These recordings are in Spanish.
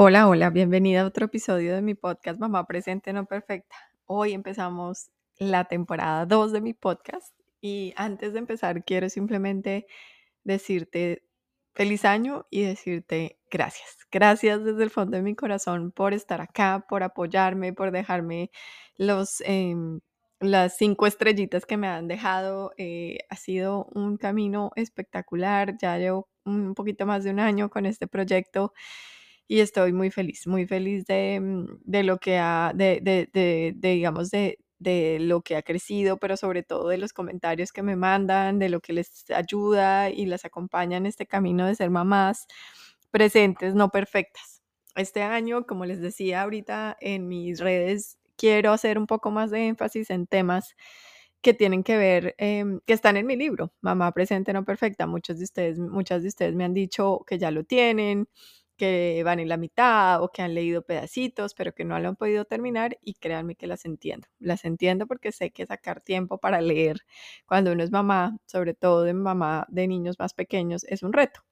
Hola, hola, bienvenida a otro episodio de mi podcast Mamá Presente No Perfecta. Hoy empezamos la temporada 2 de mi podcast y antes de empezar quiero simplemente decirte feliz año y decirte gracias. Gracias desde el fondo de mi corazón por estar acá, por apoyarme, por dejarme los, em, las cinco estrellitas que me han dejado. Eh, ha sido un camino espectacular. Ya llevo un poquito más de un año con este proyecto y estoy muy feliz, muy feliz de, mm, de lo que ha, de, de, de, digamos, de, de lo que ha crecido, pero sobre todo de los comentarios que me mandan, de lo que les ayuda y las acompaña en este camino de ser mamás presentes, no perfectas. Este año, como les decía ahorita en mis redes, quiero hacer un poco más de énfasis en temas que tienen que ver, em, que están en mi libro, Mamá Presente No Perfecta. Muchos de ustedes, muchas de ustedes me han dicho que ya lo tienen, que van en la mitad o que han leído pedacitos, pero que no lo han podido terminar y créanme que las entiendo. Las entiendo porque sé que sacar tiempo para leer cuando uno es mamá, sobre todo de mamá de niños más pequeños, es un reto.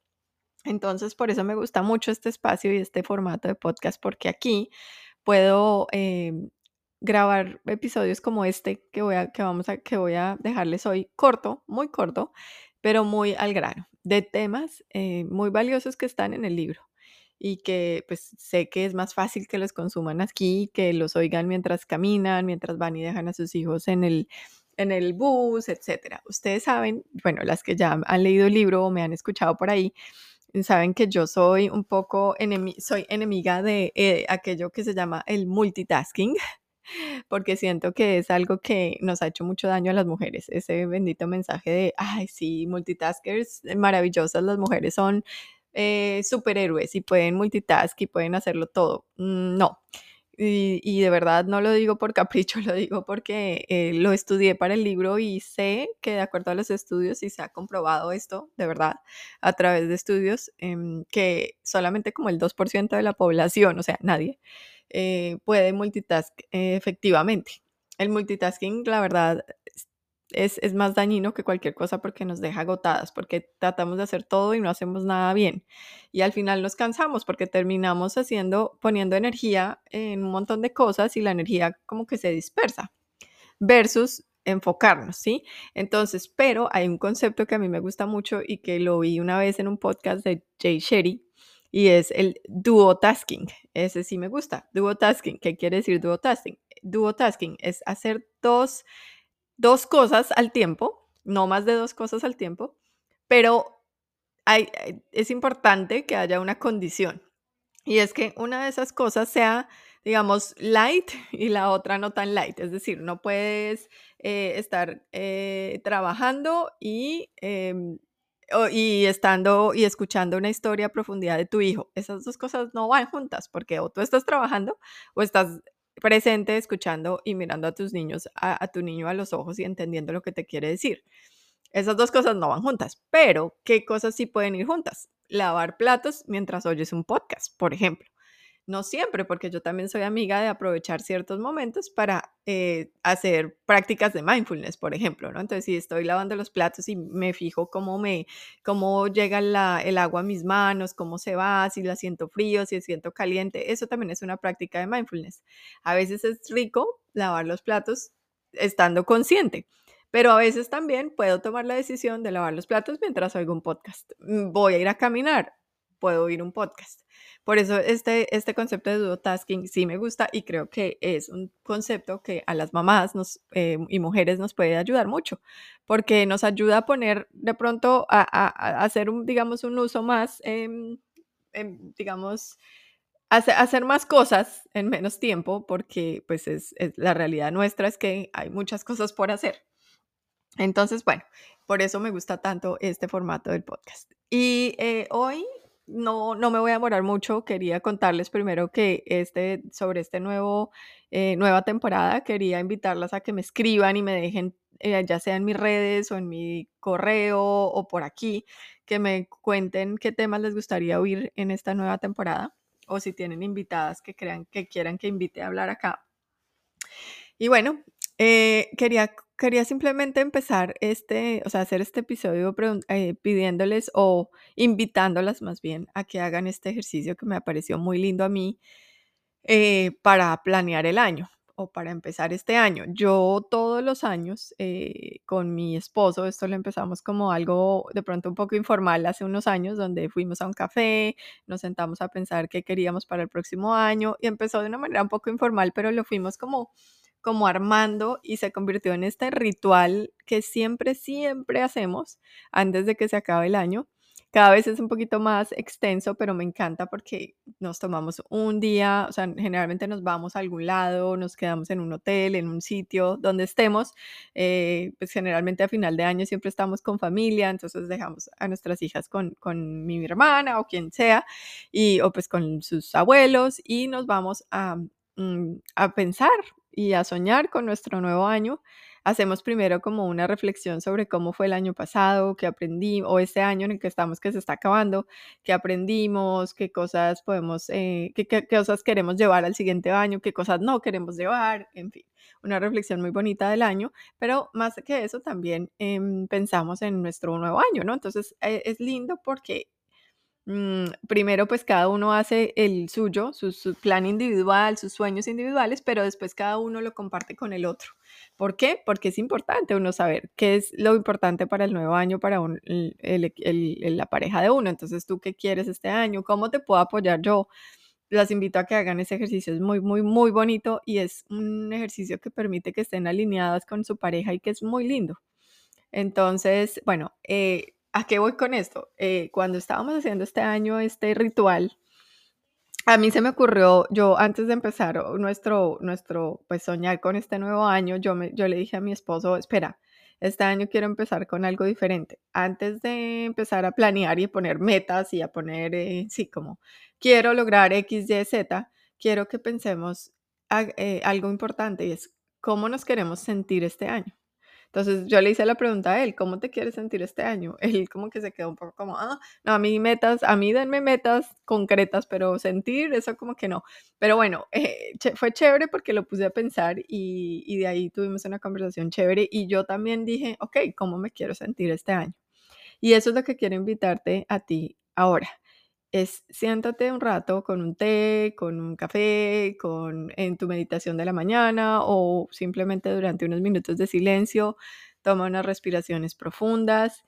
Entonces, por eso me gusta mucho este espacio y este formato de podcast, porque aquí puedo eh, grabar episodios como este que voy a, que vamos a, que voy a dejarles hoy corto, muy corto, pero muy al grano, de temas eh, muy valiosos que están en el libro y que pues sé que es más fácil que los consuman aquí, que los oigan mientras caminan, mientras van y dejan a sus hijos en el, en el bus, etcétera. Ustedes saben, bueno, las que ya han leído el libro o me han escuchado por ahí, saben que yo soy un poco soy enemiga de eh, aquello que se llama el multitasking, porque siento que es algo que nos ha hecho mucho daño a las mujeres. Ese bendito mensaje de, ay, sí, multitaskers maravillosas, las mujeres son eh, superhéroes y pueden multitask y pueden hacerlo todo. Mm, no. Y, de verdad no lo digo por capricho, lo digo porque eh, lo estudié para el libro y sé que de acuerdo a los estudios, y se ha comprobado esto de verdad a través de estudios, em, que solamente como el 2% de la población, o sea, nadie, eh, puede multitask efectivamente. El multitasking, la verdad, es, más dañino que cualquier cosa porque nos deja agotadas, porque tratamos de hacer todo y no hacemos nada bien. Y al final nos cansamos porque terminamos haciendo, poniendo energía en un montón de cosas y la energía como que se dispersa. Versus enfocarnos, ¿sí? Entonces, pero hay un concepto que a mí me gusta mucho y que lo vi una vez en un podcast de Jay Sherry y es el duotasking. Ese sí me gusta. Duotasking. ¿Qué quiere decir duotasking? Duotasking es hacer dos dos cosas al tiempo, no más de dos cosas al tiempo, pero hay, es importante que haya una condición. Y es que una de esas cosas sea, digamos, light y la otra no tan light. Es decir, no puedes eh, estar eh, trabajando y, em, y estando y escuchando una historia a profundidad de tu hijo. Esas dos cosas no van juntas porque o tú estás trabajando o estás presente, escuchando y mirando a tus niños, a, tu niño a los ojos y entendiendo lo que te quiere decir. Esas dos cosas no van juntas, pero ¿qué cosas sí pueden ir juntas? Lavar platos mientras oyes un podcast, por ejemplo no siempre, porque yo también soy amiga de aprovechar ciertos momentos para eh, hacer prácticas de mindfulness, por ejemplo, ¿no? Entonces, si estoy lavando los platos y me fijo cómo me, cómo llega el agua a mis manos, cómo se va, si la siento frío, si siento caliente, eso también es una práctica de mindfulness. A veces es rico lavar los platos estando consciente. Pero a veces también puedo tomar la decisión de lavar los platos mientras oigo un podcast. Mm, voy a ir a caminar, puedo oír un podcast. Por eso este, este concepto de duotasking sí me gusta y creo que es un concepto que a las mamás eh, y mujeres nos puede ayudar mucho, porque nos ayuda a poner de pronto a, hacer, un, digamos, un uso más, digamos, hacer, hacer más cosas en menos tiempo, porque pues es, la realidad nuestra es que hay muchas cosas por hacer. Entonces, bueno, por eso me gusta tanto este formato del podcast. Y eh, hoy no, no me voy a demorar mucho. Quería contarles primero que este, sobre nuevo, eh, nueva temporada, quería invitarlas a que me escriban y me dejen, eh, ya sea en mis redes o en mi correo o por aquí, que me cuenten qué temas les gustaría oír en esta nueva temporada o si tienen invitadas que crean que quieran que invite a hablar acá. Y bueno, eh, quería quería simplemente empezar este, o sea, hacer este episodio eh, pidiéndoles o invitándolas más bien a que hagan este ejercicio que me pareció muy lindo a mí eh, para planear el año o para empezar este año. Yo todos los años eh, con mi esposo, esto lo empezamos como algo de pronto un poco informal hace unos años, donde fuimos a un café, nos sentamos a pensar qué queríamos para el próximo año y empezó de una manera un poco informal, pero lo fuimos como como armando y se convirtió en este ritual que siempre, siempre hacemos antes de que se acabe el año. Cada vez es un poquito más extenso, pero me encanta porque nos tomamos un día, o sea, generalmente nos vamos a algún lado, nos quedamos en un hotel, en un sitio donde estemos, eh, pues generalmente a final de año siempre estamos con familia, entonces dejamos a nuestras hijas con, con mi hermana o quien sea, y, o pues con sus abuelos y nos vamos a, mm, a pensar y a soñar con nuestro nuevo año, hacemos primero como una reflexión sobre cómo fue el año pasado, qué aprendí, o este año en el que estamos que se está acabando, qué aprendimos, qué cosas podemos, eh, qué, cosas queremos llevar al siguiente año, qué cosas no queremos llevar, en fin, una reflexión muy bonita del año, pero más que eso también em, pensamos en nuestro nuevo año, ¿no? Entonces eh, es lindo porque primero pues cada uno hace el suyo, su, plan individual, sus sueños individuales, pero después cada uno lo comparte con el otro. ¿Por qué? Porque es importante uno saber qué es lo importante para el nuevo año, para la pareja de uno. Entonces, ¿tú qué quieres este año? ¿Cómo te puedo apoyar yo? Las invito a que hagan ese ejercicio, es muy, muy, muy bonito y es un ejercicio que permite que estén alineadas con su pareja y que es muy lindo. Entonces, bueno, eh, ¿A qué voy con esto? Eh, cuando estábamos haciendo este año este ritual, a mí se me ocurrió, yo antes de empezar nuestro, nuestro, pues soñar con este nuevo año, yo, me, yo le dije a mi esposo, espera, este año quiero empezar con algo diferente. Antes de empezar a planear y poner metas y a poner, eh, sí, como quiero lograr X, Y, Z, quiero que pensemos eh, algo importante y es cómo nos queremos sentir este año. Entonces yo le hice la pregunta a él, ¿cómo te quieres sentir este año? Él como que se quedó un poco como, ah, no, a mí metas, a mí denme metas concretas, pero sentir eso como que no. Pero bueno, eh, fue chévere porque lo puse a pensar y, y de ahí tuvimos una conversación chévere y yo también dije, ok, ¿cómo me quiero sentir este año? Y eso es lo que quiero invitarte a ti ahora es siéntate un rato con un té, con un café, con, en tu meditación de la mañana o simplemente durante unos minutos de silencio, toma unas respiraciones profundas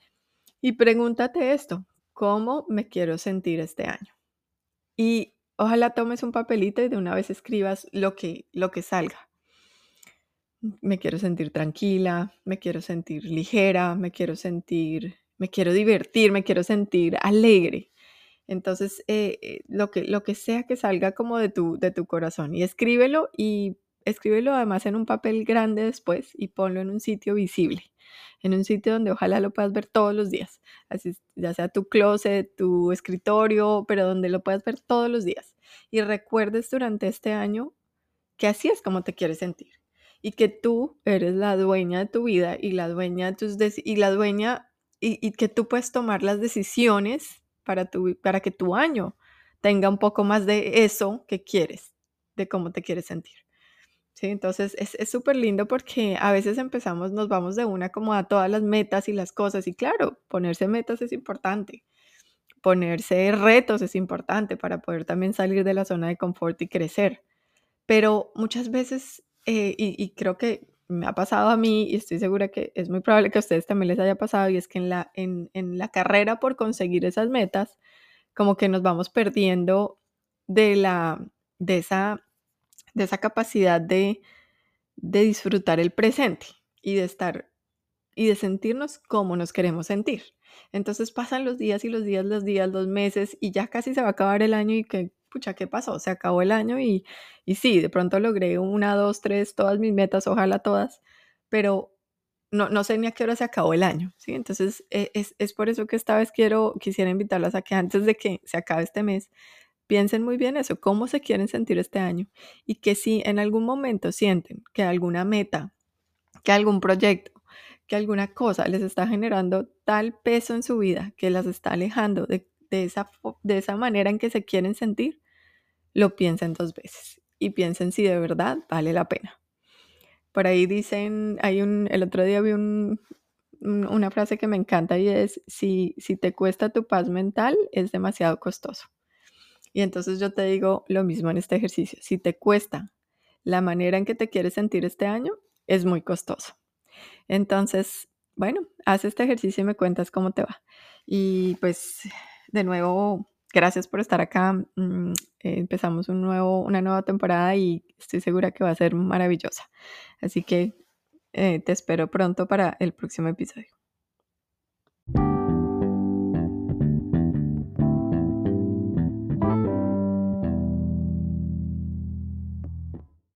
y pregúntate esto, ¿cómo me quiero sentir este año? Y ojalá tomes un papelito y de una vez escribas lo que, lo que salga. Me quiero sentir tranquila, me quiero sentir ligera, me quiero sentir, me quiero divertir, me quiero sentir alegre. Entonces, eh, eh, lo, que, lo que sea que salga como de tu, de tu corazón y escríbelo y escríbelo además en un papel grande después y ponlo en un sitio visible, en un sitio donde ojalá lo puedas ver todos los días, así ya sea tu closet, tu escritorio, pero donde lo puedas ver todos los días. Y recuerdes durante este año que así es como te quieres sentir y que tú eres la dueña de tu vida y la dueña de tus y la dueña y, y que tú puedes tomar las decisiones para, tu, para que tu año tenga un poco más de eso que quieres, de cómo te quieres sentir. ¿Sí? Entonces es súper lindo porque a veces empezamos, nos vamos de una como a todas las metas y las cosas y claro, ponerse metas es importante, ponerse retos es importante para poder también salir de la zona de confort y crecer. Pero muchas veces, eh, y, y, creo que me ha pasado a mí y estoy segura que es muy probable que a ustedes también les haya pasado y es que en la, en, en la carrera por conseguir esas metas, como que nos vamos perdiendo de, la, de, esa, de esa capacidad de, de disfrutar el presente y de estar y de sentirnos como nos queremos sentir. Entonces pasan los días y los días, los días, los meses y ya casi se va a acabar el año y que pucha, ¿qué pasó? Se acabó el año y, y sí, de pronto logré una, dos, tres, todas mis metas, ojalá todas, pero no, no sé ni a qué hora se acabó el año, ¿sí? Entonces e, es, es, por eso que esta vez quiero, quisiera invitarlas a que antes de que se acabe este mes, piensen muy bien eso, cómo se quieren sentir este año y que si en algún momento sienten que alguna meta, que algún proyecto, que alguna cosa les está generando tal peso en su vida que las está alejando de de esa, de esa manera en que se quieren sentir, lo piensen dos veces y piensen si de verdad vale la pena. por ahí dicen, hay un, el otro día vi un, una frase que me encanta y es, si, si te cuesta tu paz mental, es demasiado costoso. Y entonces yo te digo lo mismo en este ejercicio, si te cuesta la manera en que te quieres sentir este año, es muy costoso. Entonces, bueno, haz este ejercicio y me cuentas cómo te va. Y pues, de nuevo, gracias por estar acá. Mm, empezamos un nuevo, una nueva temporada y estoy segura que va a ser maravillosa. Así que eh, te espero pronto para el próximo episodio.